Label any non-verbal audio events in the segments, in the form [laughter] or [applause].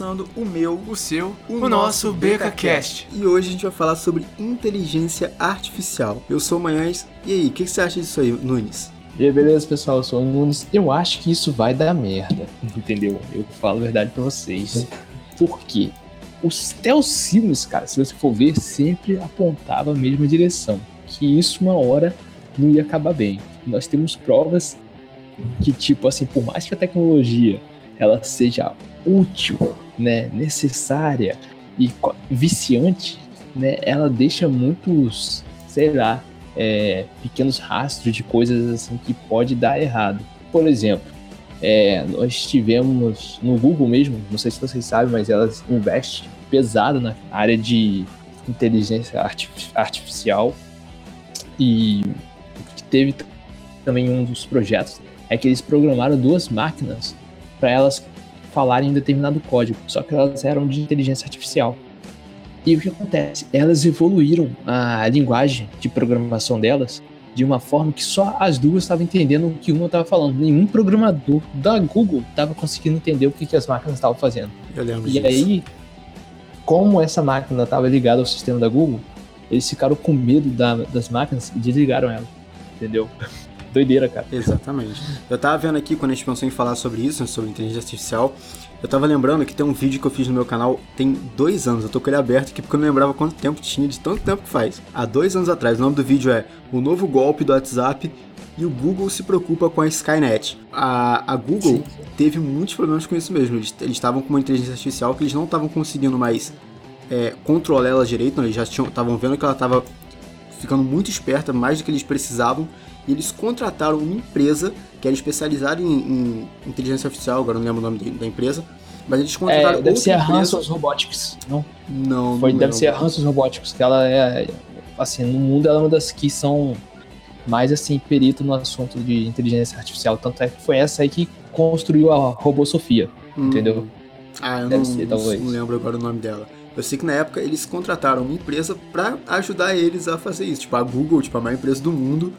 começando o meu, o seu, o, o nosso BecaCast. E hoje a gente vai falar sobre inteligência artificial. Eu sou o Manhães, e aí, o que, que, você acha disso aí, Nunes? E aí, beleza, pessoal? Eu sou o Nunes. Eu acho que isso vai dar merda, [laughs] entendeu? Eu falo a verdade pra vocês. Por quê? Os Telsinos, cara, se você for ver, sempre apontava a mesma direção. Que isso uma hora não ia acabar bem. Nós temos provas que, tipo assim, por mais que a tecnologia ela seja útil, né, necessária e viciante, né, ela deixa muitos, sei lá, é, pequenos rastros de coisas assim que pode dar errado. Por exemplo, é, nós tivemos no Google mesmo, não sei se vocês sabem, mas elas investem pesado na área de inteligência artificial e teve também um dos projetos é que eles programaram duas máquinas para elas falarem em determinado código, só que elas eram de inteligência artificial. E o que acontece? Elas evoluíram a linguagem de programação delas de uma forma que só as duas estavam entendendo o que uma estava falando. Nenhum programador da Google estava conseguindo entender o que, que as máquinas estavam fazendo. Eu lembro e disso. aí, como essa máquina estava ligada ao sistema da Google, eles ficaram com medo da, das máquinas e desligaram ela. Entendeu? Doideira, cara. Exatamente. Eu tava vendo aqui, quando a gente pensou em falar sobre isso, sobre inteligência artificial, eu tava lembrando que tem um vídeo que eu fiz no meu canal tem dois anos. Eu tô com ele aberto aqui porque eu não lembrava quanto tempo tinha, de tanto tempo que faz. Há dois anos atrás. O nome do vídeo é O Novo Golpe do WhatsApp e o Google se preocupa com a Skynet. A, a Google sim, teve muitos problemas com isso mesmo. Eles estavam com uma inteligência artificial que eles não estavam conseguindo mais é, controlar ela direito. Não, eles já estavam vendo que ela estava ficando muito esperta, mais do que eles precisavam e eles contrataram uma empresa que era especializada em, em inteligência artificial, agora não lembro o nome da empresa, mas eles contrataram é, deve ser a Hansos Robotics, não? Não, Foi, não deve ser a Hansos Robotics, que ela é, assim, no mundo ela é uma das que são mais, assim, perito no assunto de inteligência artificial, tanto é que foi essa aí que construiu a Robô Sofia, hum. entendeu? Ah, eu deve não, ser, talvez. não lembro agora o nome dela. Eu sei que na época eles contrataram uma empresa para ajudar eles a fazer isso. Tipo, a Google, tipo, a maior empresa do mundo,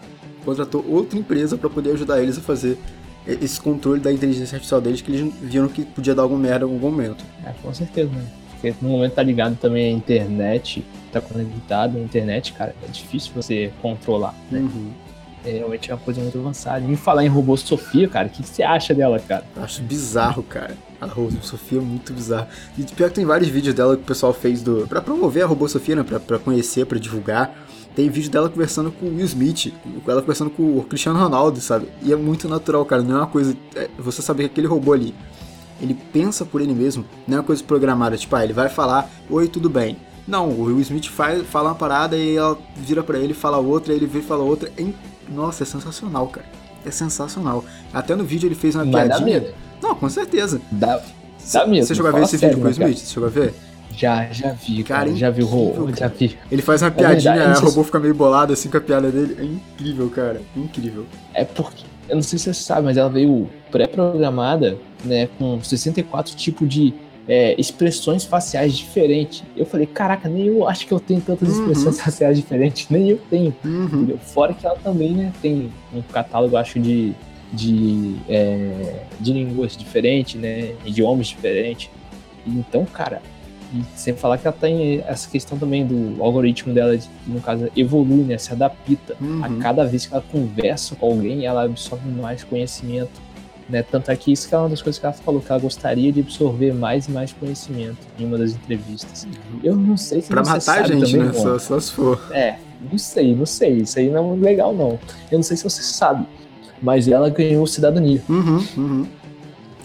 contratou outra empresa para poder ajudar eles a fazer esse controle da inteligência artificial deles, que eles viram que podia dar alguma merda em algum momento. É, com certeza, né? Porque no momento tá ligado também a internet, tá conectado a internet, cara, é difícil você controlar, né? Uhum. É, realmente é uma coisa muito avançada. E falar em robô Sofia, cara, o que, que você acha dela, cara? Eu acho bizarro, cara. A robô Sofia é muito bizarra. E pior que tem vários vídeos dela que o pessoal fez do. pra promover a robô Sofia, né? Pra, pra conhecer, pra divulgar. Tem vídeo dela conversando com o Will Smith, ela conversando com o Cristiano Ronaldo, sabe? E é muito natural, cara. Não é uma coisa. É, você sabe que aquele robô ali, ele pensa por ele mesmo, não é uma coisa programada. Tipo, ah, ele vai falar: Oi, tudo bem. Não, o Will Smith faz, fala uma parada e ela vira para ele, fala outra, ele vê e fala outra. É, nossa, é sensacional, cara. É sensacional. Até no vídeo ele fez uma Mas piadinha. Dá medo. Não, com certeza. Dá, dá medo. Você chegou a ver esse sério, vídeo com o né, Smith? Você chegou a ver? Já, já vi, cara. cara já vi o robô, já vi. Ele faz uma é piadinha, verdade, o robô fica meio bolado assim com a piada dele. É incrível, cara. Incrível. É porque, eu não sei se você sabe, mas ela veio pré-programada, né, com 64 tipos de é, expressões faciais diferentes. Eu falei, caraca, nem eu acho que eu tenho tantas uhum. expressões faciais diferentes, nem eu tenho. Uhum. Fora que ela também, né, tem um catálogo, acho, de, de, é, de línguas diferentes, né, idiomas diferentes. Então, cara, e sem falar que ela tem essa questão também do algoritmo dela, de, no caso, evolui, né? Se adapta. Uhum. A cada vez que ela conversa com alguém, ela absorve mais conhecimento. Né? Tanto é que isso que é uma das coisas que ela falou, que ela gostaria de absorver mais e mais conhecimento em uma das entrevistas. Eu não sei se pra você matar sabe a gente, também, né? Só, só se for. É, não sei, não sei. Isso aí não é legal, não. Eu não sei se você sabe, mas ela ganhou cidadania. Uhum, uhum.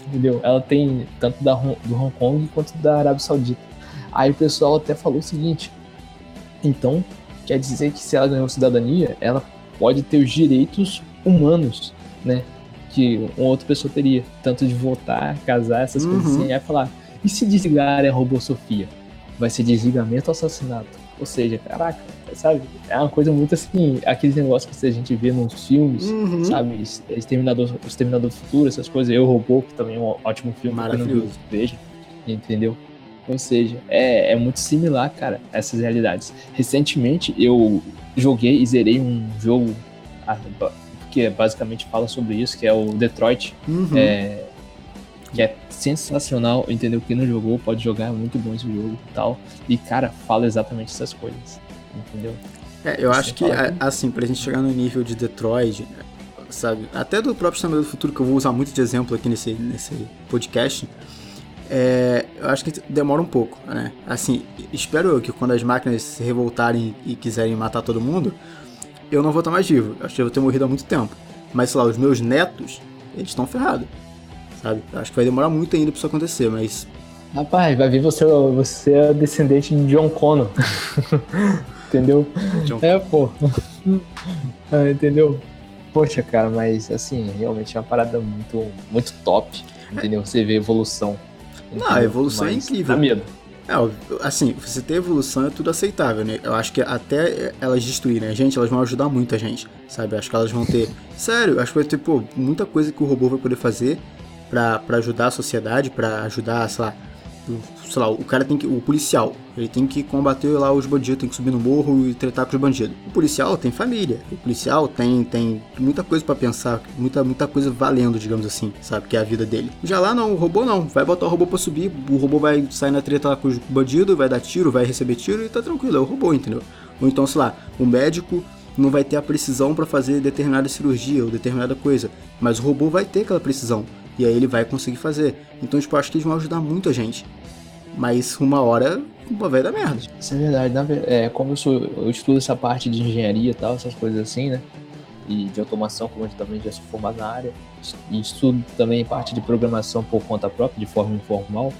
Entendeu? Ela tem tanto da, do Hong Kong quanto da Arábia Saudita. Aí o pessoal até falou o seguinte: então quer dizer que se ela ganhou cidadania, ela pode ter os direitos humanos, né? Que uma outra pessoa teria, tanto de votar, casar, essas Uhum. coisas assim. Aí falar: e se desligar a robô Sofia? Vai ser desligamento ou assassinato? Ou seja, caraca, sabe? É uma coisa muito assim, aqueles negócios que a gente vê nos filmes, Uhum. sabe? Exterminador, Exterminador do Futuro, essas coisas. Eu Robô, que também é um ótimo filme. Maravilhoso. Veja, entendeu? Ou seja, é, é muito similar, cara, essas realidades. Recentemente eu joguei e zerei um jogo ah, que basicamente fala sobre isso, que é o Detroit. Uhum. É, que é sensacional, entendeu? Quem não jogou pode jogar, é muito bom esse jogo e tal. E, cara, fala exatamente essas coisas, entendeu? É, eu acho que, assim, pra gente chegar no nível de Detroit, sabe, até do próprio Exterminador do Futuro, que eu vou usar muito de exemplo aqui nesse, nesse podcast, é, eu acho que demora um pouco, né? Assim, espero eu que quando as máquinas se revoltarem e quiserem matar todo mundo, eu não vou estar mais vivo. Eu acho que eu vou ter morrido há muito tempo. Mas, sei lá, os meus netos, eles estão ferrados, sabe? Eu acho que vai demorar muito ainda pra isso acontecer, mas... Rapaz, vai vir você, você é descendente de John Connor. [laughs] entendeu? John... É, pô. [laughs] ah, entendeu? Poxa, cara, mas assim, realmente é uma parada muito, muito top. Entendeu? Você vê evolução. Não, a evolução é incrível. Dá medo. É, assim, você ter evolução é tudo aceitável, né? Eu acho que até elas destruírem a gente, elas vão ajudar muito a gente, sabe? Acho que elas vão ter. [laughs] Sério, acho que vai ter, pô, muita coisa que o robô vai poder fazer para ajudar a sociedade, para ajudar, sei lá, sei lá, o cara tem que. O policial, ele tem que combater lá os bandidos, tem que subir no morro e tratar com os bandidos. O policial tem família, o policial tem, tem muita coisa para pensar, muita, muita coisa valendo, digamos assim, sabe? Que é a vida dele. Já lá não, o robô não. Vai botar o robô pra subir, o robô vai sair na treta lá com os bandidos, vai dar tiro, vai receber tiro e tá tranquilo, é o robô, entendeu? Ou então, sei lá, o médico não vai ter a precisão para fazer determinada cirurgia ou determinada coisa, mas o robô vai ter aquela precisão. E aí ele vai conseguir fazer. Então, tipo, acho que eles vão ajudar muito a gente. Mas uma hora vai dar merda. Isso é verdade. É, como eu, sou, eu estudo essa parte de engenharia e tal, essas coisas assim, né? E de automação, como eu também já sou formado na área. E estudo também parte de programação por conta própria, de forma informal.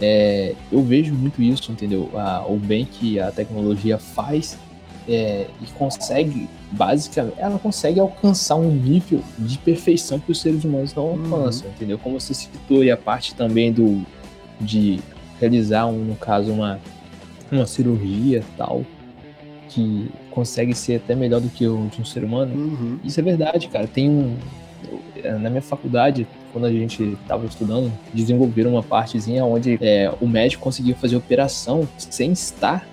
É, eu vejo muito isso, entendeu? A, o bem que a tecnologia faz é, e consegue, basicamente, ela consegue alcançar um nível de perfeição que os seres humanos não alcançam, uhum. entendeu? Como você citou, e a parte também do de realizar, um, no caso, uma, uma cirurgia tal, que consegue ser até melhor do que o de um ser humano. Uhum. Isso é verdade, cara. Tem um. Na minha faculdade, quando a gente estava estudando, desenvolveram uma partezinha onde é, o médico conseguia fazer operação sem estar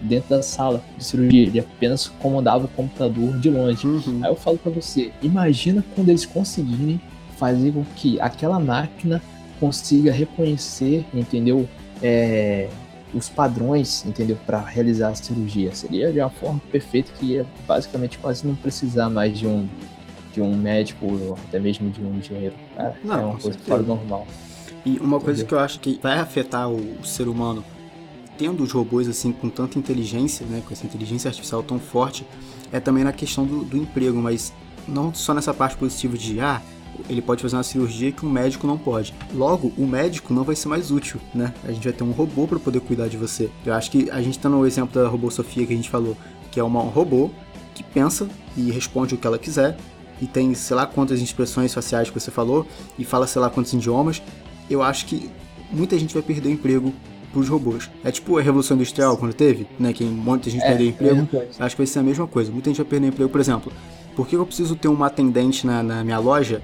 dentro da sala de cirurgia. Ele apenas comandava o computador de longe. Uhum. Aí eu falo para você, imagina quando eles conseguirem fazer com que aquela máquina consiga reconhecer, entendeu? É, os padrões, entendeu, para realizar a cirurgia. Seria de uma forma perfeita que ia basicamente quase não precisar mais de um de um médico ou até mesmo de um engenheiro. Cara, não, é uma coisa fora do normal. E uma coisa que eu acho que vai afetar o, o, ser humano, tendo os robôs assim com tanta inteligência, né, com essa inteligência artificial tão forte, é também na questão do, do emprego, mas não só nessa parte positiva de ah, ele pode fazer uma cirurgia que um médico não pode. Logo, o médico não vai ser mais útil, né? A gente vai ter um robô para poder cuidar de você. Eu acho que a gente tá no exemplo da robô Sofia que a gente falou, que é uma, um robô que pensa e responde o que ela quiser e tem sei lá quantas expressões faciais que você falou e fala sei lá quantos idiomas. Eu acho que muita gente vai perder o emprego pros robôs. É tipo a Revolução Industrial quando teve, né? Que muita gente é, perdeu emprego. É acho que vai ser a mesma coisa. Muita gente vai perder emprego. Por exemplo, por que eu preciso ter uma atendente na, na minha loja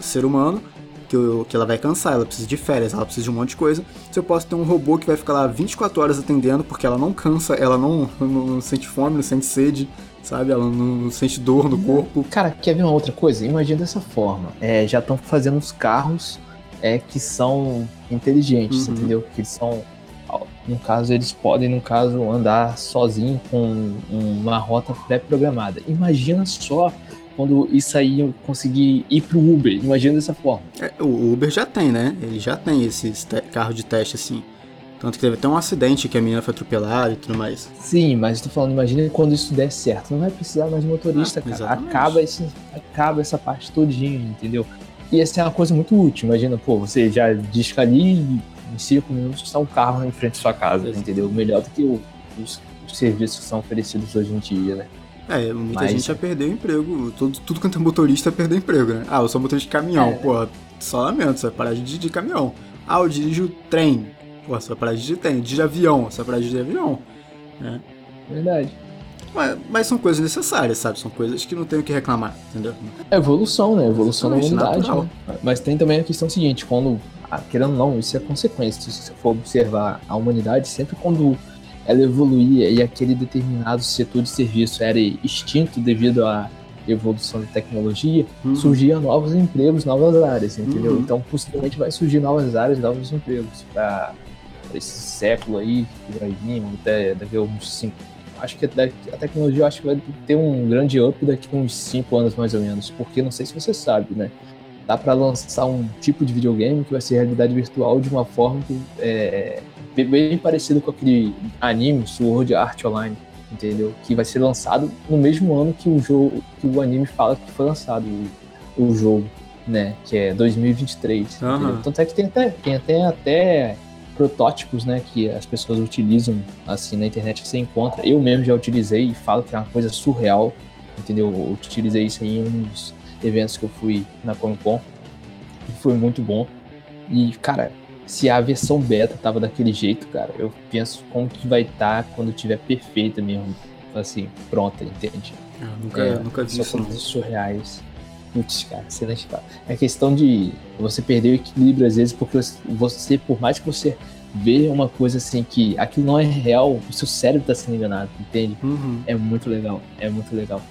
ser humano, que, eu, que ela vai cansar, ela precisa de férias, ela precisa de um monte de coisa. Se eu posso ter um robô que vai ficar lá 24 horas atendendo, porque ela não cansa, ela não, [laughs] não, não sente fome, não sente sede, sabe? Ela não, não, sente dor no corpo. Cara, quer ver uma outra coisa? Imagina dessa forma. É, já estão fazendo os carros é, que são inteligentes, uhum. entendeu? Que eles são. No caso, eles podem, no caso, andar sozinho com uma rota pré-programada. Imagina só quando isso aí eu conseguir ir pro Uber. Imagina dessa forma. É, o Uber já tem, né? Ele já tem esses carro de teste assim. Tanto que teve até um acidente que a menina foi atropelada e tudo mais. Sim, mas eu tô falando, imagina quando isso der certo. Não vai precisar mais de motorista, ah, cara. Acaba, esse, acaba essa parte todinha, entendeu? E essa é uma coisa muito útil. Imagina, pô, você já disca ali em 5 minutos está um carro em frente à sua casa, entendeu? Melhor do que os, os serviços que são oferecidos hoje em dia, né? É, muita Mas... gente já perdeu emprego. Tudo, tudo quanto é motorista perdeu emprego, né? Ah, eu sou motorista de caminhão. É. Pô, só lamento, você vai parar de dirigir caminhão. Ah, eu dirijo trem. Pô, você vai parar de dirigir trem. Dirige avião, você vai parar de dirigir avião. Né? Verdade. Mas, mas, são coisas necessárias, sabe? São coisas que não tem o que reclamar, entendeu? É evolução, né? Evolução da humanidade. Né? Mas tem também a questão seguinte, quando, ah, querendo ou não, isso é consequência. Se você for observar a humanidade, sempre quando ela evoluía e aquele determinado setor de serviço era extinto devido a evolução de tecnologia, uhum. surgiam novos empregos, novas áreas, entendeu? Uhum. Então, possivelmente vai surgir novas áreas, novos empregos para esse século aí que vai vir, até daqui a uns cinco. Acho que a tecnologia acho que vai ter um grande up daqui a uns cinco anos mais ou menos, porque não sei se você sabe, né? Dá para lançar um tipo de videogame que vai ser realidade virtual de uma forma que é bem parecido com aquele anime Sword Art Online entendeu? Que vai ser lançado no mesmo ano que o jogo, que o anime fala que foi lançado o, o jogo, né? Que é 2023. Uhum. Tanto é que tem até, tem até, até protótipos, né? Que as pessoas utilizam assim na internet que você encontra. Eu mesmo já utilizei e falo que é uma coisa surreal, entendeu? Eu utilizei isso em um dos eventos que eu fui na Comic Con. Foi muito bom. E, cara, se a versão beta tava daquele jeito, cara, eu penso como que vai estar tá quando tiver perfeita mesmo, assim, pronta, entende? Eu ah, nunca, é, nunca vi isso. Não. surreais. Putz, cara, excelente, cara. É questão de você perder o equilíbrio às vezes, porque você, por mais que você vê uma coisa assim que aquilo não é real, o seu cérebro tá sendo enganado, entende? Uhum. É muito legal, é muito legal.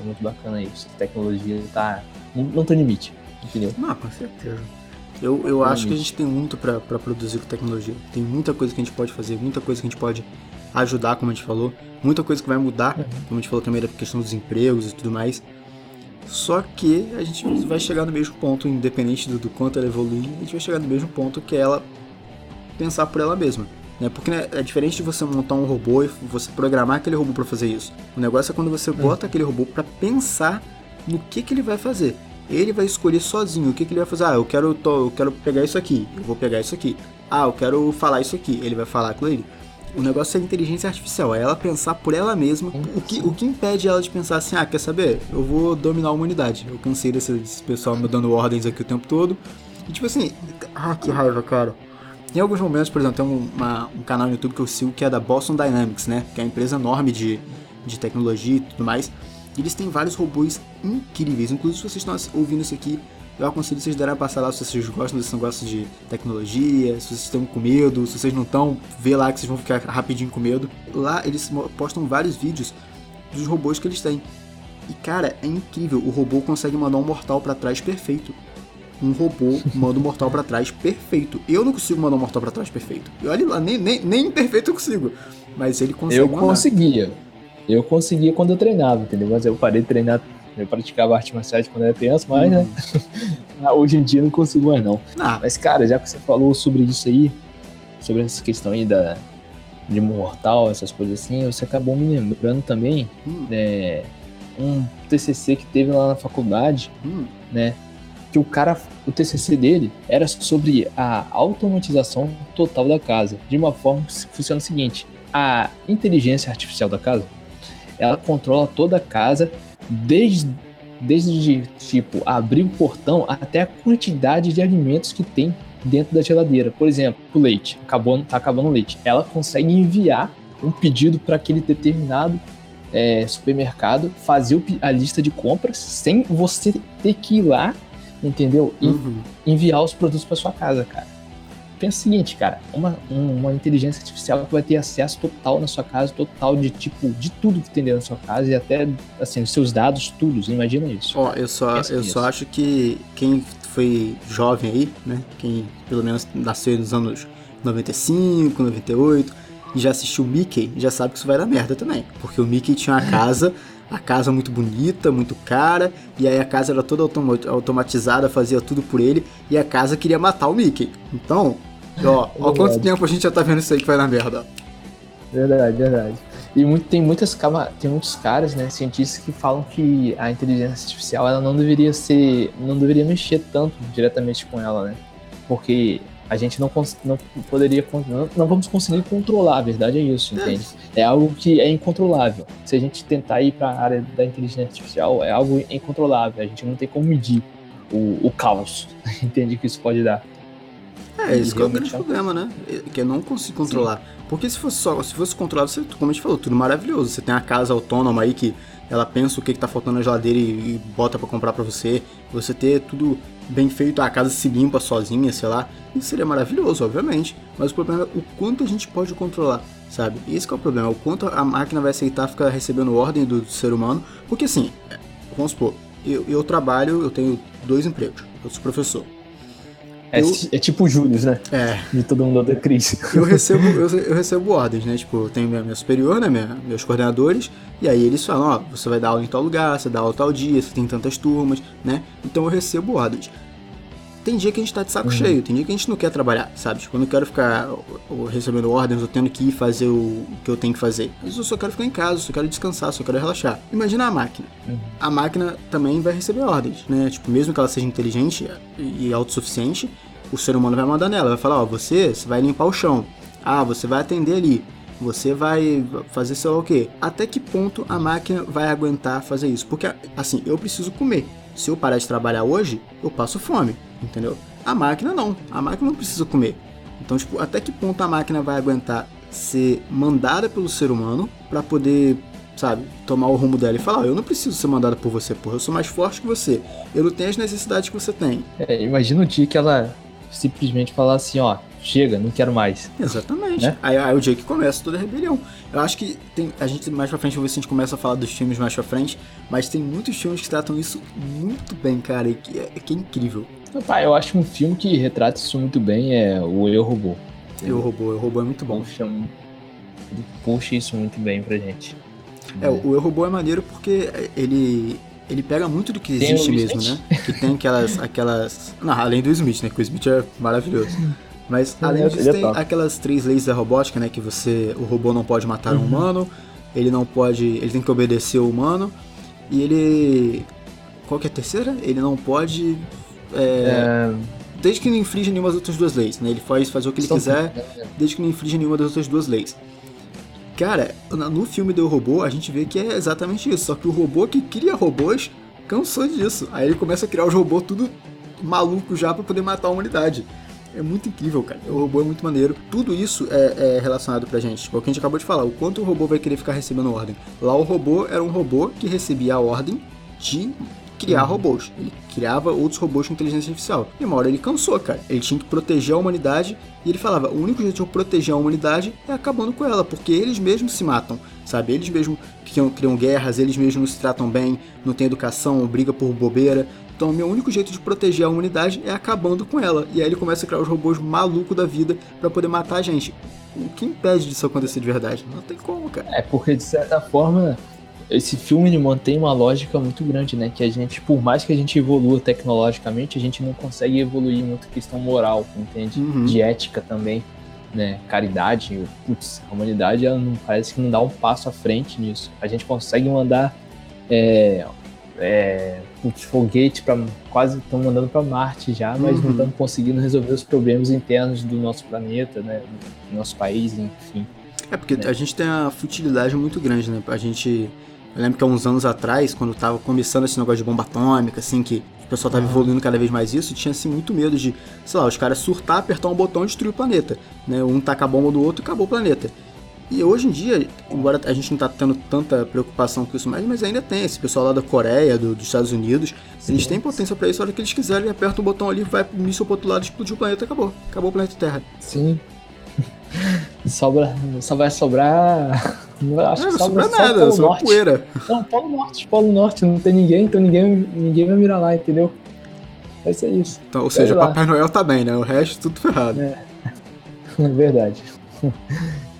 É muito bacana isso. A tecnologia tá. Não, não tem limite, entendeu? Não, com certeza. Eu, eu acho que a gente tem muito para produzir com tecnologia. Tem muita coisa que a gente pode fazer, muita coisa que a gente pode ajudar, como a gente falou, muita coisa que vai mudar, uhum. como a gente falou também da questão dos empregos e tudo mais. Só que a gente vai chegar no mesmo ponto, independente do, do quanto ela evoluir, a gente vai chegar no mesmo ponto que é ela pensar por ela mesma. Né? Porque né, é diferente de você montar um robô e você programar aquele robô para fazer isso. O negócio é quando você bota aquele robô para pensar no que, que ele vai fazer ele vai escolher sozinho o que, que ele vai fazer. Ah, eu quero, eu quero pegar isso aqui, eu vou pegar isso aqui. Ah, eu quero falar isso aqui, ele vai falar com ele. O negócio é inteligência artificial, é ela pensar por ela mesma. O que, o que impede ela de pensar assim, ah, quer saber? Eu vou dominar a humanidade. Eu cansei desse, desse pessoal me dando ordens aqui o tempo todo. E tipo assim, ah, que raiva, cara. Em alguns momentos, por exemplo, tem um, uma, um canal no YouTube que eu sigo que é da Boston Dynamics, né? Que é uma empresa enorme de, de tecnologia e tudo mais. E eles têm vários robôs incríveis. Inclusive, se vocês estão ouvindo isso aqui, eu aconselho vocês darem a passar lá se vocês gostam desse negócio de tecnologia, se vocês estão com medo, se vocês não estão, vê lá que vocês vão ficar rapidinho com medo. Lá eles postam vários vídeos dos robôs que eles têm. E cara, é incrível, o robô consegue mandar um mortal para trás perfeito. Um robô [laughs] manda um mortal para trás perfeito. Eu não consigo mandar um mortal para trás perfeito. E olha lá, nem, nem, nem perfeito eu consigo. Mas ele consegue. Eu mandar. conseguia. Eu conseguia quando eu treinava, entendeu? Mas eu parei de treinar, eu praticava arte marciais quando era criança, mas, né? Uhum. [laughs] Hoje em dia não consigo mais, não. Ah. Mas, cara, já que você falou sobre isso aí, sobre essa questão aí da, de mortal, essas coisas assim, você acabou me lembrando também hum. é, um TCC que teve lá na faculdade, hum. né? Que o cara, o TCC dele era sobre a automatização total da casa, de uma forma que funciona o seguinte: a inteligência artificial da casa ela controla toda a casa, desde, desde tipo abrir o portão até a quantidade de alimentos que tem dentro da geladeira. Por exemplo, o leite, acabou, tá acabando o leite. Ela consegue enviar um pedido para aquele determinado é, supermercado, fazer a lista de compras sem você ter que ir lá, entendeu? E uhum. enviar os produtos para sua casa, cara pensa o seguinte, cara, uma, uma inteligência artificial que vai ter acesso total na sua casa, total de tipo, de tudo que tem dentro da sua casa e até, assim, os seus dados, tudo, imagina isso. Ó, eu só, eu só acho que quem foi jovem aí, né, quem pelo menos nasceu nos anos 95, 98, e já assistiu Mickey, já sabe que isso vai dar merda também, porque o Mickey tinha uma [laughs] casa... a casa muito bonita, muito cara, e aí a casa era toda automatizada, fazia tudo por ele, e a casa queria matar o Mickey. Então, Ó, [laughs] ó quanto tempo a gente já tá vendo isso aí que vai na merda. Verdade, verdade. E muito, tem, muitas, tem muitos caras, né, cientistas que falam que a inteligência artificial ela não deveria ser, não deveria mexer tanto diretamente com ela, né? Porque a gente não, não poderia, não, não vamos conseguir controlar, a verdade é isso, entende? É algo que é incontrolável. Se a gente tentar ir para a área da inteligência artificial, é algo incontrolável. A gente não tem como medir o, o caos, [laughs] entende que isso pode dar. É, esse é o grande problema, né? Que é não conseguir controlar. Sim. Porque se fosse só, se fosse controlado, você, como a gente falou, tudo maravilhoso. Você tem a casa autônoma aí que ela pensa o que, que tá faltando na geladeira e, e bota para comprar para você. Você ter tudo bem feito, a casa se limpa sozinha, sei lá. Isso seria maravilhoso, obviamente. Mas o problema é o quanto a gente pode controlar, sabe? Esse é o problema, o quanto a máquina vai aceitar ficar recebendo ordem do, do ser humano. Porque assim, vamos supor, eu, eu trabalho, eu tenho dois empregos. Eu sou professor. É, Eu- é tipo o Július, né? É, De todo mundo da crise. eu recebo, eu, eu recebo ordens, né? Tipo, eu tenho minha, minha superior, né? Minha- meus coordenadores, e aí eles falam, ó, você vai dar aula em tal lugar, você dá aula tal dia, você tem tantas turmas, né? Então eu recebo ordens. Tem dia que a gente tá de saco cheio, tem dia que a gente não quer trabalhar, sabe? Quando eu quero ficar ou- ou recebendo ordens, eu tendo que ir fazer o, que eu tenho que fazer. Mas eu só quero ficar em casa, eu só quero descansar, só quero relaxar. Imagina a máquina. A máquina também vai receber ordens, né? Tipo, mesmo que ela seja inteligente e autossuficiente, o ser humano vai mandar nela, vai falar, ó, você, você vai limpar o chão. Ah, você vai atender ali. Você vai fazer sei lá o quê. Até que ponto a máquina vai aguentar fazer isso? Porque, assim, eu preciso comer. Se eu parar de trabalhar hoje, eu passo fome, entendeu? A máquina não. A máquina não precisa comer. Então, tipo, até que ponto a máquina vai aguentar ser mandada pelo ser humano pra poder, sabe, tomar o rumo dela e falar, ó, eu não preciso ser mandada por você, porra, eu sou mais forte que você. Eu não tenho as necessidades que você tem. É, imagina o dia que ela simplesmente falar assim, ó, chega, não quero mais. Exatamente. Né? Aí, aí é o dia que começa toda a rebelião. Eu acho que tem. A gente mais pra frente, vamos ver se a gente começa a falar dos filmes mais pra frente. Mas tem muitos filmes que tratam isso muito bem, cara. E que é, que é incrível. Pai, eu acho um filme que retrata isso muito bem é o Eu Robô. Eu robô, eu robô é muito bom. Ele puxa isso muito bem pra gente. É, o Eu Robô é maneiro porque ele. Ele pega muito do que existe mesmo, Smith? né? Que tem aquelas. [laughs] aquelas. Não, além do Smith, né? Que o Smith é maravilhoso. Mas além é- disso, tem aquelas três leis da robótica, né? Que você. O robô não pode matar Uhum. um humano, ele não pode. Ele tem que obedecer o humano. E ele. Qual que é a terceira? Ele não pode. É, É, Desde que não infrinja nenhuma das outras duas leis, né? Ele pode fazer o que ele São- quiser, desde que não infrinja nenhuma das outras duas leis. Cara, no filme do robô, a gente vê que é exatamente isso. Só que o robô que cria robôs cansou disso. Aí ele começa a criar os robôs tudo maluco já pra poder matar a humanidade. É muito incrível, cara. O robô é muito maneiro. Tudo isso é, é relacionado pra gente. Tipo, é o que a gente acabou de falar. O quanto o robô vai querer ficar recebendo ordem. Lá o robô era um robô que recebia a ordem de criar robôs. Ele criava outros robôs com inteligência artificial. E uma hora ele cansou, cara. Ele tinha que proteger a humanidade. E ele falava: o único jeito de eu proteger a humanidade é acabando com ela. Porque eles mesmos se matam. Sabe? Eles mesmos criam, criam guerras, eles mesmos não se tratam bem, não tem educação, briga por bobeira. Então, o meu único jeito de proteger a humanidade é acabando com ela. E aí ele começa a criar os robôs malucos da vida pra poder matar a gente. O que impede disso acontecer de verdade? Não tem como, cara. É porque, de certa forma, esse filme ele mantém uma lógica muito grande, né? Que a gente, por mais que a gente evolua tecnologicamente, a gente não consegue evoluir muito questão moral, entende? Uhum. De ética também, né? Caridade. Putz, a humanidade ela não, parece que não dá um passo à frente nisso. A gente consegue mandar. É, é, putz, foguete para quase estão mandando para Marte já, mas Uhum. não estamos conseguindo resolver os problemas internos do nosso planeta, né? Do nosso país, enfim. É porque né? a gente tem uma futilidade muito grande, né? A gente. Eu lembro que há uns anos atrás, quando tava começando esse negócio de bomba atômica, assim, que o pessoal tava evoluindo cada vez mais isso, tinha assim muito medo de, sei lá, os caras surtar, apertar um botão e destruir o planeta. Né? Um taca a bomba do outro e acabou o planeta. E hoje em dia, embora a gente não tá tendo tanta preocupação com isso mais, mas ainda tem. Esse pessoal lá da Coreia, do- dos Estados Unidos, eles têm potência pra isso, a hora que eles quiserem, aperta um botão ali, vai pro míssil pro outro lado, explodiu o planeta, acabou. Acabou o planeta Terra. Sim. Sobra, só vai sobrar. Não, acho Não, que sobra só o nada, Polo só Norte. poeira. Não, Polo Norte, Polo Norte, não tem ninguém, então ninguém, ninguém vai mirar lá, entendeu? Vai ser isso. Então, ou seja, Sei lá. Papai Noel tá bem, né? O resto tudo ferrado. É [laughs] verdade.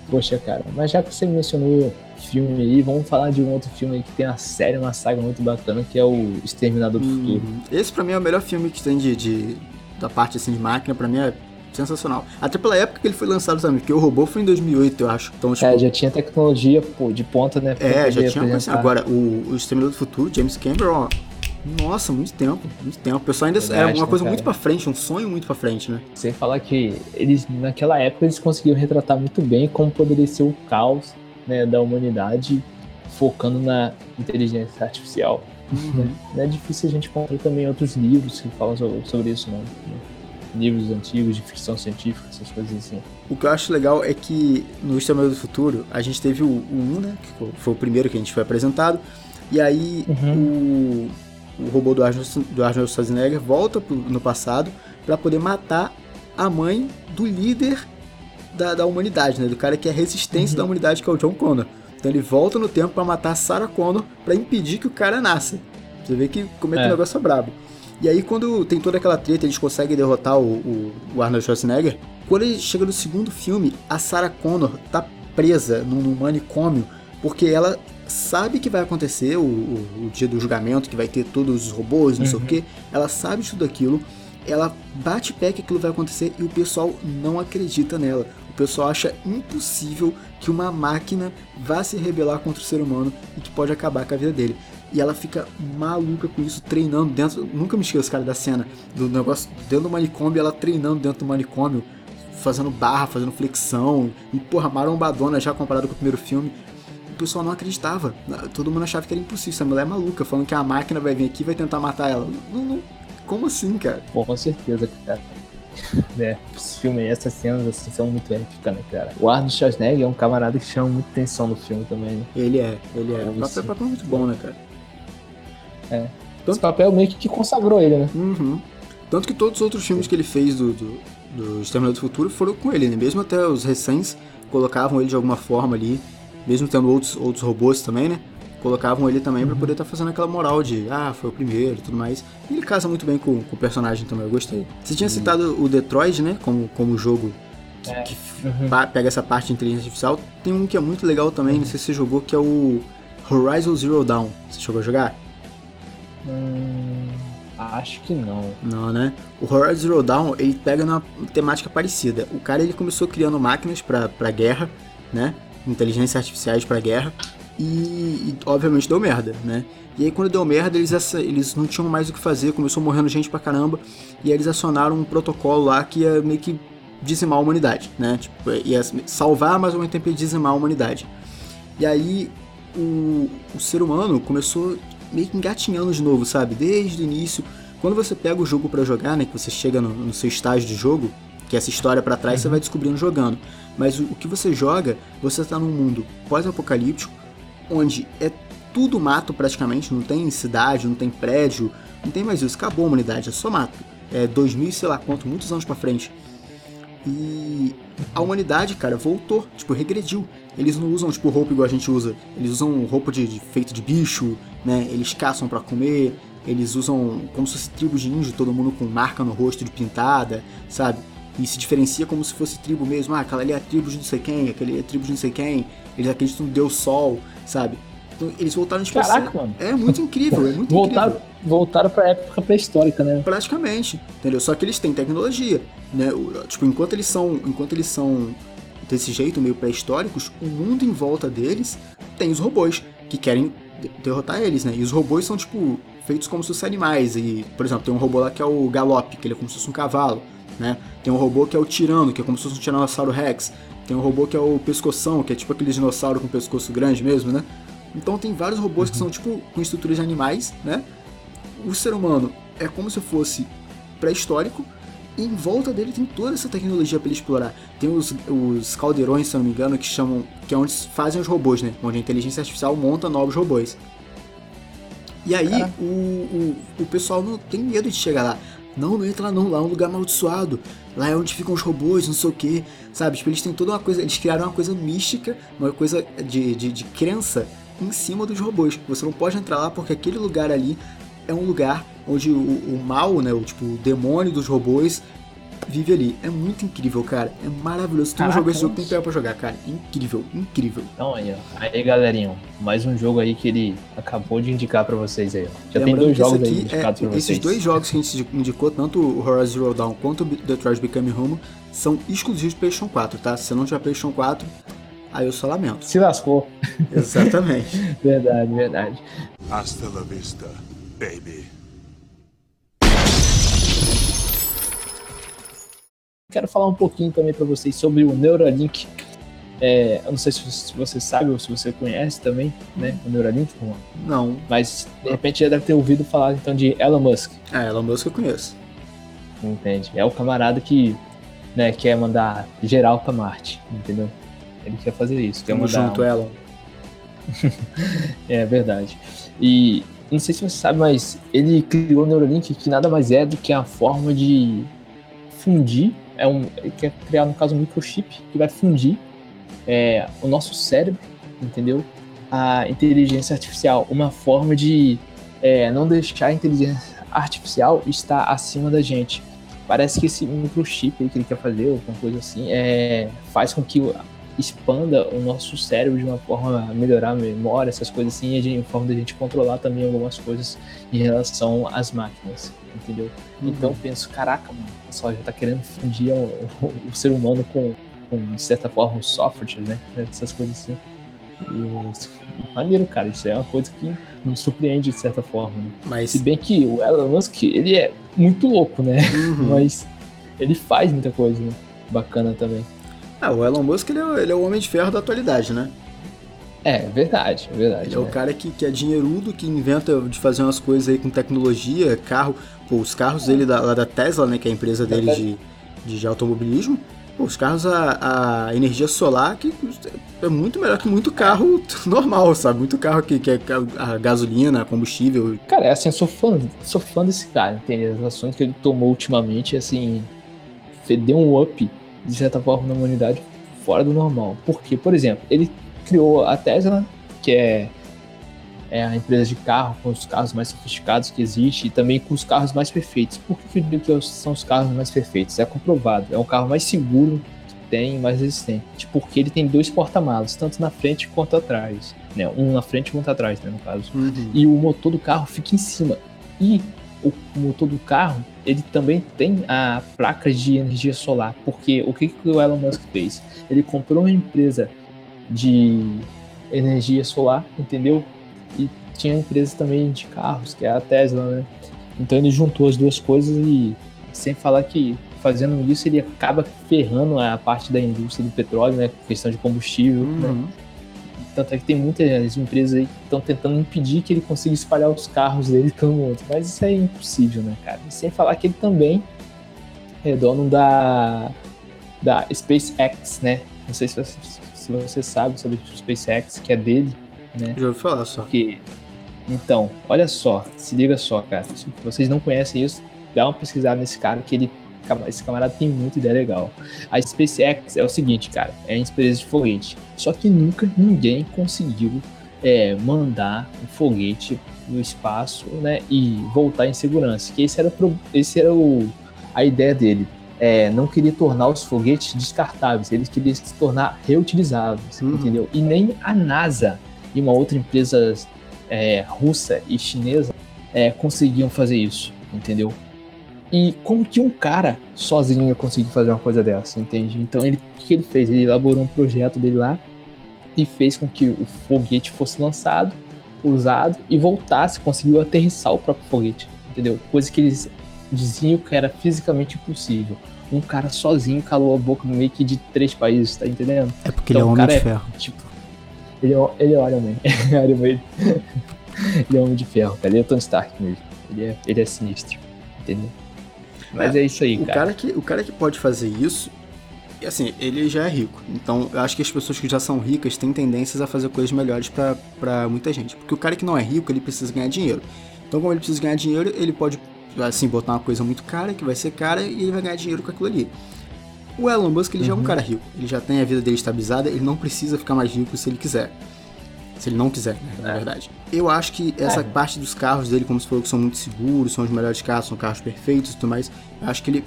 Poxa, cara, mas já que você mencionou filme aí, vamos falar de um outro filme aí que tem uma série, uma saga muito bacana, que é o Exterminador do Futuro. Uhum. Esse pra mim é o melhor filme que tem de, de- da parte assim de máquina, pra mim é sensacional. Até pela época que ele foi lançado também, porque o robô foi em 2008, eu acho. Então, tipo, É, já tinha tecnologia, pô, de ponta, né? é, já tinha assim, agora o, o Exterminador do Futuro, James Cameron, ó, nossa, muito tempo, muito tempo. O pessoal ainda Verdade, era uma né, coisa cara? muito pra frente, um sonho muito pra frente, né? Sem falar que eles, naquela época, eles conseguiram retratar muito bem como poderia ser o caos né, da humanidade focando na inteligência artificial. né? Não é difícil a gente encontrar também outros livros que falam sobre, sobre isso, não. Livros antigos de ficção científica, essas coisas assim. O que eu acho legal é que no Exterminador do Futuro, a gente teve o, o 1, né? Que foi o primeiro que a gente foi apresentado. E aí o, o robô do Arnold, do Arnold Schwarzenegger volta pro- no passado para poder matar a mãe do líder da, da humanidade, né? Do cara que é a resistência da humanidade, que é o John Connor. Então ele volta no tempo para matar Sarah Connor para impedir que o cara nasça. Você vê que como é que é. o negócio é brabo. E aí, quando tem toda aquela treta, eles conseguem derrotar o, o, o Arnold Schwarzenegger. Quando ele chega no segundo filme, a Sarah Connor tá presa num, num manicômio porque ela sabe que vai acontecer o, o, o, dia do julgamento, que vai ter todos os robôs, não uhum. sei o uhum. que. Ela sabe tudo aquilo. Ela bate pé que aquilo vai acontecer e o pessoal não acredita nela. O pessoal acha impossível que uma máquina vá se rebelar contra o ser humano e que pode acabar com a vida dele. E ela fica maluca com isso, treinando dentro. Nunca me esqueço, cara, da cena do negócio dentro do manicômio, ela treinando dentro do manicômio, fazendo barra, fazendo flexão. E porra, marombadona já comparado com o primeiro filme o pessoal não acreditava. Todo mundo achava que era impossível. Essa mulher é maluca, falando que a máquina vai vir aqui e vai tentar matar ela. Não, não, como assim, cara? Pô, com certeza, cara. [laughs] É, esse filme aí, essas cenas assim, são muito épicas, né, cara? O Arnold Schwarzenegger é um camarada que chama muita atenção no filme também, né? Ele é, ele é. O papel, papel é muito bom, né, cara? É. Tanto... Esse papel meio que consagrou ele, né? Uhum. Tanto que todos os outros filmes que ele fez do, do, do Exterminador do Futuro foram com ele, né? Mesmo até os recentes colocavam ele de alguma forma ali mesmo tendo outros, outros robôs também, né? Colocavam ele também para poder estar tá fazendo aquela moral de, ah, foi o primeiro e tudo mais. E ele casa muito bem com, com, o personagem também, eu gostei. Você tinha citado o Detroit, né? Como, como jogo que, é. que uhum. pega essa parte de inteligência artificial. Tem um que é muito legal também, não sei se você jogou, que é o Horizon Zero Dawn. Você chegou a jogar? Hum, acho que não. Não, né? O Horizon Zero Dawn, ele pega numa temática parecida. O cara, ele começou criando máquinas pra guerra, né? inteligências artificiais para guerra e, e, obviamente deu merda, né? E aí quando deu merda, eles, eles não tinham mais o que fazer, começou morrendo gente pra caramba, e aí eles acionaram um protocolo lá que ia meio que dizimar a humanidade, né? Tipo, ia salvar, mas ao mesmo tempo ia dizimar a humanidade. E aí o, o ser humano começou meio que engatinhando de novo, sabe? Desde o início. Quando você pega o jogo para jogar, né? Que você chega no, no seu estágio de jogo, que essa história para trás uhum. você vai descobrindo jogando. Mas o, o que você joga, você tá num mundo pós-apocalíptico, onde é tudo mato praticamente, não tem cidade, não tem prédio, não tem mais isso, acabou a humanidade, é só mato. É 2000, sei lá quanto, muitos anos para frente. E a humanidade, cara, voltou, tipo, regrediu. Eles não usam, tipo, roupa igual a gente usa. Eles usam roupa de, de feito de bicho, né? Eles caçam para comer. Eles usam como se fosse tribo de índio, todo mundo com marca no rosto de pintada, sabe? e se diferencia como se fosse tribo mesmo. Ah, aquela ali é a tribo de não sei quem, aquele é a tribo de não sei quem. Eles acreditam no Deus Sol, sabe? Então eles voltaram tipo Caraca, assim, mano. É muito incrível, é muito voltaram, incrível. Voltaram pra época pré-histórica, né? Praticamente, entendeu? Só que eles têm tecnologia, né? Tipo, enquanto eles são, enquanto eles são desse jeito meio pré-históricos, o mundo em volta deles tem os robôs que querem derrotar eles, né? E os robôs são tipo feitos como se fossem animais e, por exemplo, tem um robô lá que é o Galope, que ele é como se fosse um cavalo né? Tem um robô que é o Tirano, que é como se fosse um Tiranossauro Rex. Tem um robô que é o Pescoção, que é tipo aquele dinossauro com pescoço grande mesmo, né? Então tem vários robôs uhum. que são tipo com estruturas de animais, né? O ser humano é como se fosse pré-histórico e em volta dele tem toda essa tecnologia para ele explorar. Tem os, os caldeirões, se eu não me engano, que chamam que é onde fazem os robôs, né? Onde a inteligência artificial monta novos robôs. E aí o, o, o pessoal não tem medo de chegar lá. Não, não entra lá não, lá é um lugar amaldiçoado. Lá é onde ficam os robôs, não sei o que. Sabe? Tipo, eles têm toda uma coisa. Eles criaram uma coisa mística, uma coisa de, de, de crença em cima dos robôs. Você não pode entrar lá porque aquele lugar ali é um lugar onde o, o mal, né? O tipo, o demônio dos robôs vive ali. É muito incrível, cara. É maravilhoso. Tu não jogou esse jogo, tem que pra jogar, cara. Incrível, incrível. Então aí, ó. Aí, galerinha, mais um jogo aí que ele acabou de indicar pra vocês aí, ó. Já Lembrando tem dois jogos aí indicados é, pra vocês. Esses dois jogos que a gente indicou, tanto o Horizon Zero Dawn quanto o Detroit Become Human, são exclusivos do PlayStation 4, tá? Se não tiver PlayStation 4, aí eu só lamento. Se lascou. Exatamente. [laughs] verdade, verdade. Hasta la vista, baby. Quero falar um pouquinho também para vocês sobre o Neuralink. É, eu não sei se você sabe ou se você conhece também, né? O Neuralink. Não. Mas de repente já deve ter ouvido falar então de Elon Musk. Ah, Elon Musk eu conheço. Entende? É o camarada que né, quer mandar geral para Marte, entendeu? Ele quer fazer isso. Quer mandar junto, um... Elon. [laughs] é verdade. E não sei se você sabe, mas ele criou o Neuralink que nada mais é do que a forma de fundir é um, quer criar, no caso, um microchip que vai fundir é, o nosso cérebro, entendeu? A inteligência artificial, uma forma de é, não deixar a inteligência artificial estar acima da gente. Parece que esse microchip que ele quer fazer, ou alguma coisa assim, é, faz com que expanda o nosso cérebro de uma forma a melhorar a memória, essas coisas assim, e a forma de a gente controlar também algumas coisas em relação às máquinas, entendeu? Uhum. Então penso, caraca, mano, o pessoal já tá querendo fundir o, o, o ser humano com, com, de certa forma, o software, né? Essas coisas assim. E, maneiro, cara, isso é uma coisa que nos surpreende de certa forma. Né? Mas... Se bem que o Elon Musk, ele é muito louco, né? Uhum. [laughs] Mas ele faz muita coisa né? bacana também. Ah, o Elon Musk ele é, ele é, o homem de ferro da atualidade, né? É, verdade, verdade. Ele é, é o cara que, que é dinheirudo, que inventa de fazer umas coisas aí com tecnologia, carro. Pô, os carros dele da, lá da Tesla, né, que é a empresa dele de, de, de automobilismo, pô, os carros a, a, energia solar que é muito melhor que muito carro [laughs] normal, sabe? Muito carro que, que é a gasolina, combustível. Cara, é assim, eu sou fã, sou fã desse cara, entende? As ações que ele tomou ultimamente, assim, deu um up de certa forma, na humanidade fora do normal. Porque, por exemplo, ele criou a Tesla, que é, é a empresa de carro com os carros mais sofisticados que existe e também com os carros mais perfeitos. Por que eu digo que são os carros mais perfeitos? É comprovado. É um carro mais seguro que tem, mais resistente. Porque ele tem dois porta-malas, tanto na frente quanto atrás. Né? Um na frente e um atrás, né, no caso. Uhum. E o motor do carro fica em cima. E o motor do carro ele também tem a placa de energia solar, porque o que, que o Elon Musk fez? Ele comprou uma empresa de energia solar, entendeu? E tinha empresa também de carros, que é a Tesla, né? Então ele juntou as duas coisas e sem falar que fazendo isso ele acaba ferrando a parte da indústria do petróleo, né? Questão de combustível, né? uhum. né? Tanto é que tem muitas empresas aí que estão tentando impedir que ele consiga espalhar os carros dele pelo mundo. Mas isso é impossível, né, cara? E sem falar que ele também é dono da, da SpaceX, né? Não sei se você, se você sabe sobre o SpaceX, que é dele, né? Já ouvi falar só. Porque, então, olha só, se liga só, cara. Se vocês não conhecem isso, dá uma pesquisada nesse cara que ele esse camarada tem muita ideia legal. A SpaceX é o seguinte, cara, é a empresa de foguete. Só que nunca ninguém conseguiu é, mandar um foguete no espaço, né, e voltar em segurança. Que esse era, esse era o, a ideia dele. É, não queria tornar os foguetes descartáveis, ele queria se tornar reutilizáveis, uhum. entendeu? E nem a NASA e uma outra empresa é, russa e chinesa é, conseguiam fazer isso, entendeu? E como que um cara sozinho ia conseguir fazer uma coisa dessa, entende? Então ele, o que ele fez? Ele elaborou um projeto dele lá e fez com que o foguete fosse lançado, usado e voltasse, conseguiu aterrissar o próprio foguete, entendeu? Coisa que eles diziam que era fisicamente impossível. Um cara sozinho calou a boca no meio que de três países, tá entendendo? É porque então, ele é homem de é, ferro. Tipo, ele é, ele é Iron Man. [laughs] ele é homem de ferro, cara. Ele é Tony Stark mesmo. Ele é, ele é sinistro, entendeu? Mas é, é isso aí, o cara. que, o cara que pode fazer isso, assim, ele já é rico. Então, eu acho que as pessoas que já são ricas têm tendências a fazer coisas melhores para muita gente. Porque o cara que não é rico, ele precisa ganhar dinheiro. Então, como ele precisa ganhar dinheiro, ele pode, assim, botar uma coisa muito cara, que vai ser cara, e ele vai ganhar dinheiro com aquilo ali. O Elon Musk, ele uhum. já é um uhum. cara rico. Ele já tem a vida dele estabilizada, ele não precisa ficar mais rico se ele quiser. Se ele não quiser, né, na é. verdade. Eu acho que essa é. parte dos carros dele, como você falou, que são muito seguros, são os melhores carros, são carros perfeitos e tudo mais, eu acho que ele,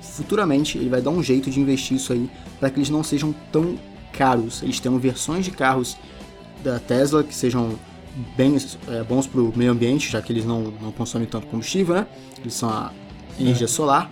futuramente, ele vai dar um jeito de investir isso aí para que eles não sejam tão caros. Eles tenham versões de carros da Tesla que sejam bem é, bons para o meio ambiente, já que eles não, não consomem tanto combustível, né? Eles são a energia é. solar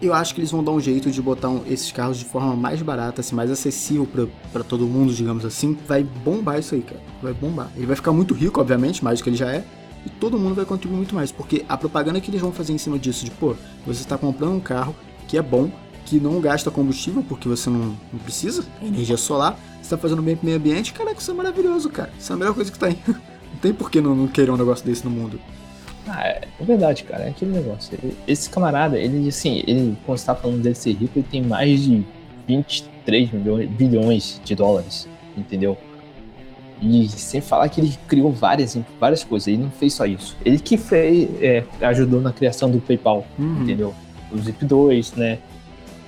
eu acho que eles vão dar um jeito de botar esses carros de forma mais barata, assim, mais acessível para todo mundo, digamos assim. Vai bombar isso aí, cara. Vai bombar. Ele vai ficar muito rico, obviamente, mais do que ele já é. E todo mundo vai contribuir muito mais. Porque a propaganda que eles vão fazer em cima disso, de pô, você está comprando um carro que é bom, que não gasta combustível, porque você não, não precisa, energia solar, você está fazendo bem pro meio ambiente, caraca, isso é maravilhoso, cara. Isso é a melhor coisa que tem. [laughs] não tem por que não, não querer um negócio desse no mundo. Ah, é, é verdade, cara. É aquele negócio. Esse camarada, ele, assim, ele, quando você tá falando dele ser rico, ele tem mais de 23 milhões, bilhões de dólares, entendeu? E sem falar que ele criou várias, várias coisas. Ele não fez só isso. Ele que fez, é, ajudou na criação do PayPal, uhum. entendeu? O Zip2, né?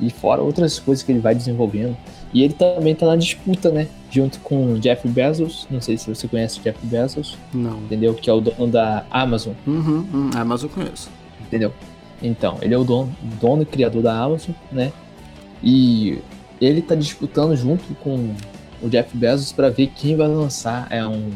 E fora outras coisas que ele vai desenvolvendo. E ele também tá na disputa, né? junto com Jeff Bezos. Não sei se você conhece Jeff Bezos. Não. Entendeu? Que é o dono da Amazon. Uhum, uhum. Amazon conheço. Entendeu? Então, ele é o dono, dono e criador da Amazon, né? E ele tá disputando junto com o Jeff Bezos para ver quem vai lançar é um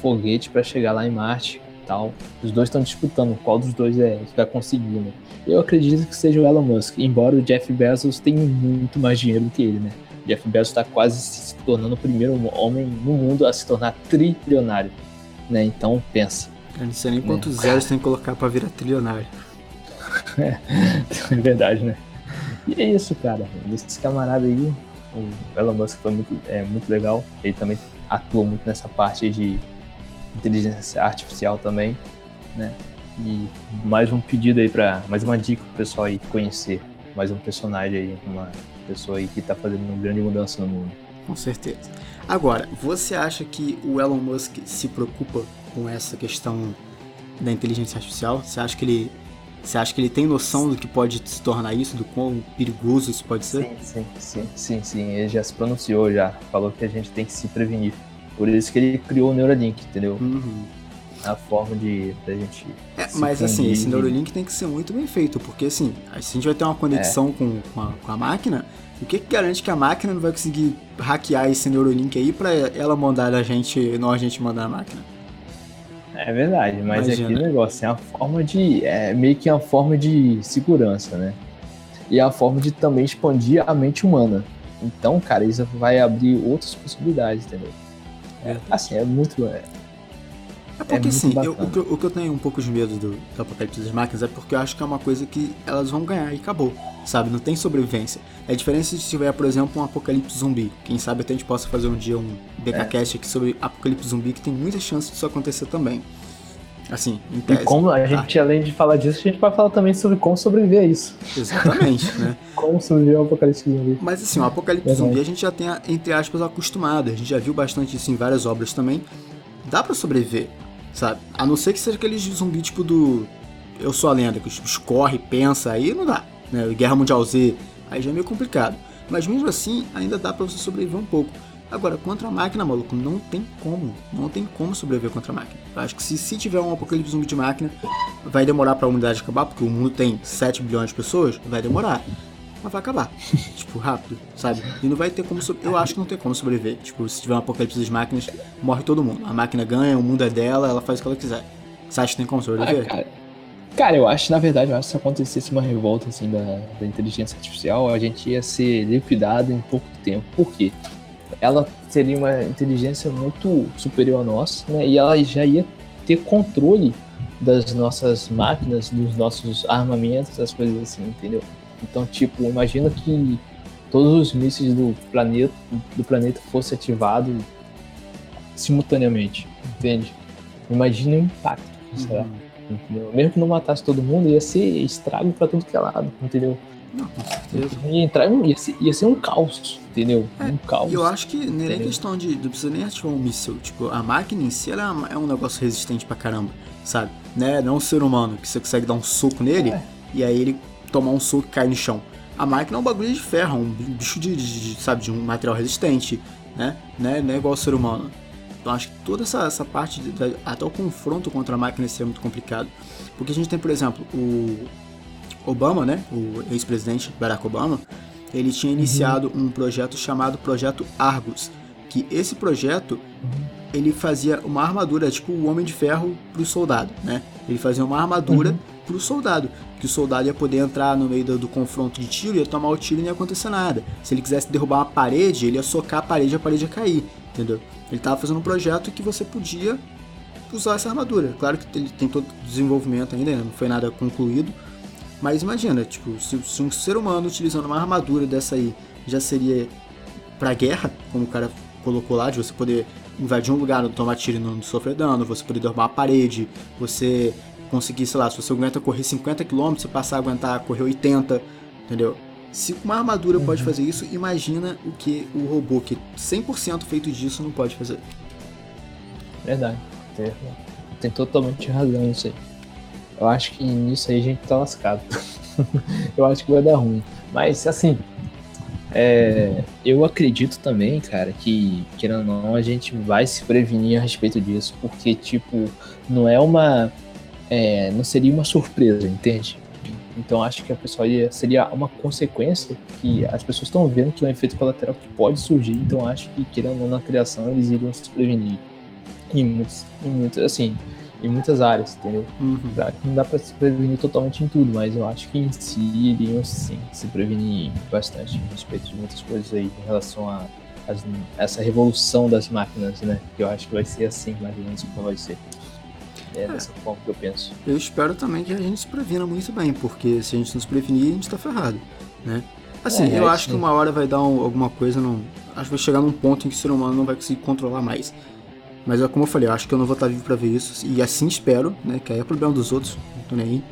foguete para chegar lá em Marte tal. Os dois estão disputando qual dos dois é que vai conseguir, né? Eu acredito que seja o Elon Musk, embora o Jeff Bezos tenha muito mais dinheiro do que ele, né? Jeff Bezos está quase se tornando o primeiro homem no mundo a se tornar trilionário, né? Então pensa. Eu não sei nem quantos né? zeros tem que colocar para virar trilionário. é, [laughs] é verdade, né? E é isso, cara. Esse camarada aí, o Elon Musk foi muito, é, muito legal. Ele também atua muito nessa parte de inteligência artificial também, né? E mais um pedido aí para mais uma dica pro pessoal aí conhecer mais um personagem aí, uma pessoa aí que tá fazendo uma grande mudança no mundo. Com certeza. Agora, você acha que o Elon Musk se preocupa com essa questão da inteligência artificial? Você acha que ele você acha que ele tem noção do que pode se tornar isso, do quão perigoso isso pode ser? Sim, sim, sim, sim, sim. Ele já se pronunciou, já falou que a gente tem que se prevenir. Por isso que ele criou o Neuralink, entendeu? Uhum. A forma de da gente. É, mas assim, esse Neuralink tem que ser muito bem feito, porque assim, se a gente vai ter uma conexão é. com, com a, com, a, máquina, o que, que garante que a máquina não vai conseguir hackear esse Neuralink aí para ela mandar a gente, não a gente mandar a máquina? É verdade, mas Imagina. aqui o negócio é uma forma de. É meio que uma forma de segurança, né? E é a forma de também expandir a mente humana. Então, cara, isso vai abrir outras possibilidades, entendeu? É, assim, é muito. É, é porque é assim, eu, o, que, o, que, eu tenho um pouco de medo do, do apocalipse das máquinas é porque eu acho que é uma coisa que elas vão ganhar e acabou, sabe? Não tem sobrevivência. É diferente se tiver, por exemplo, um apocalipse zumbi. Quem sabe até a gente possa fazer um dia um BKcast é. aqui sobre apocalipse zumbi, que tem muita chance disso acontecer também. Assim, em tese. E como a gente, ah. além de falar disso, a gente vai falar também sobre como sobreviver a isso. Exatamente, né? [laughs] como sobreviver ao apocalipse zumbi. Mas assim, o apocalipse zumbi a gente já tem, entre aspas, acostumado. A gente já viu bastante isso em várias obras também. Dá para sobreviver, sabe? A não ser que seja aquele zumbi tipo do Eu Sou a Lenda, que escorre, pensa, aí não dá. Né? Guerra Mundial Z, aí já é meio complicado. Mas mesmo assim, ainda dá para você sobreviver um pouco. Agora, contra a máquina, maluco, não tem como. Não tem como sobreviver contra a máquina. Eu acho que se, se tiver um apocalipse zumbi de máquina, vai demorar pra humanidade acabar, porque o mundo tem 7 bilhões de pessoas, vai demorar. Mas vai acabar. [laughs] tipo, rápido, sabe? E não vai ter como. Eu acho que não tem como sobreviver. Tipo, se tiver um apocalipse de máquinas, morre todo mundo. A máquina ganha, o mundo é dela, ela faz o que ela quiser. Você acha que tem como sobreviver? Ah, cara. Cara, eu acho, na verdade, eu acho que se acontecesse uma revolta assim da, da inteligência artificial, a gente ia ser liquidado em pouco tempo. Por quê? ela seria uma inteligência muito superior a nós, né? E ela já ia ter controle das nossas máquinas, dos nossos armamentos, as coisas assim, entendeu? Então, tipo, imagina que todos os mísseis do planeta, do planeta fossem ativados simultaneamente, entende? Imagina o impacto, uhum. Entendeu? Mesmo que não matasse todo mundo, ia ser estrago para tudo que é lado, entendeu? Não, com certeza. Ia, entrar, ia, ser, ia ser um caos, entendeu? É, um caos. Eu acho que nem é questão de. Não precisa nem ativar um míssil. Tipo, a máquina em si ela é um negócio resistente pra caramba, sabe? Né? Não é um ser humano que você consegue dar um soco nele é. e aí ele tomar um soco e cair no chão. A máquina é um bagulho de ferro, um bicho de, de, de sabe, de um material resistente, né? né? Não é igual ao ser humano. Então acho que toda essa, essa parte, de, de, até o confronto contra a máquina é muito complicado. Porque a gente tem, por exemplo, o, Obama, né, o ex-presidente Barack Obama, ele tinha iniciado uhum. um projeto chamado Projeto Argus, que esse projeto uhum. ele fazia uma armadura, tipo o Homem de Ferro para o soldado, né? Ele fazia uma armadura uhum. Para o soldado, que o soldado ia poder entrar no meio do, do, confronto de tiro, ia tomar o tiro e não ia acontecer nada. Se ele quisesse derrubar uma parede, ele ia socar a parede e a parede ia cair, entendeu? Ele estava fazendo um projeto que você podia usar essa armadura. Claro que ele tem todo desenvolvimento ainda, né? não foi nada concluído, mas imagina, tipo, se, se, um ser humano utilizando uma armadura dessa aí já seria pra guerra, como o cara colocou lá, de você poder invadir um lugar, não tomar tiro e não sofrer dano, você poder derrubar uma parede, você conseguir, sei lá, se você aguenta correr 50 km, você passar a aguentar correr 80, entendeu? Se uma armadura uhum. pode fazer isso, imagina o que o robô que 100% feito disso não pode fazer. Verdade. Tem totalmente razão isso aí. Eu acho que nisso aí a gente tá lascado. [laughs] eu acho que vai dar ruim. Mas, assim, É, eu acredito também, cara, que, querendo ou não, a gente vai se prevenir a respeito disso, porque, tipo, não é uma. É, não seria uma surpresa, entende? Então acho que a pessoa ia, seria uma consequência que as pessoas estão vendo que é um efeito colateral que pode surgir, então acho que, querendo ou não, na criação eles iriam se prevenir. Em muitos, em muitos assim, em muitas áreas, entendeu? Uhum. Não dá para se prevenir totalmente em tudo, mas eu acho que em si iriam sim se prevenir bastante a respeito de muitas coisas aí em relação a as, essa revolução das máquinas, né? Que eu acho que vai ser assim, mais ou menos como vai ser. É dessa forma que eu penso. Eu espero também que a gente se previna muito bem, porque se a gente não se prevenir, a gente tá ferrado, né? Assim, É, eu é, acho que uma hora vai dar um- alguma coisa, não, acho que vai chegar num ponto em que o ser humano não vai conseguir controlar mais. Mas é como eu falei, eu acho que eu não vou estar vivo pra ver isso, e assim espero, né? Que aí é problema dos outros, não tô nem aí.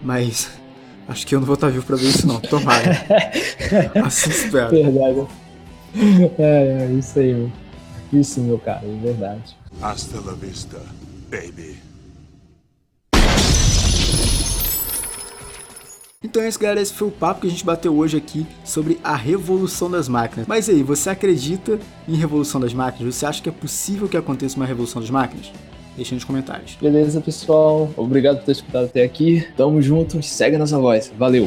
Mas [laughs] acho que eu não vou estar vivo pra ver isso não, tomara. [laughs] assim espero. Verdade. É, é isso aí, meu. Isso, meu cara, é verdade. Hasta la vista, baby. Então é isso, galera. Esse foi o papo que a gente bateu hoje aqui sobre a revolução das máquinas. Mas aí, você acredita em revolução das máquinas? Você acha que é possível que aconteça uma revolução das máquinas? Deixa nos comentários. Beleza, pessoal. Obrigado por ter escutado até aqui. Tamo junto. Segue nossa voz. Valeu.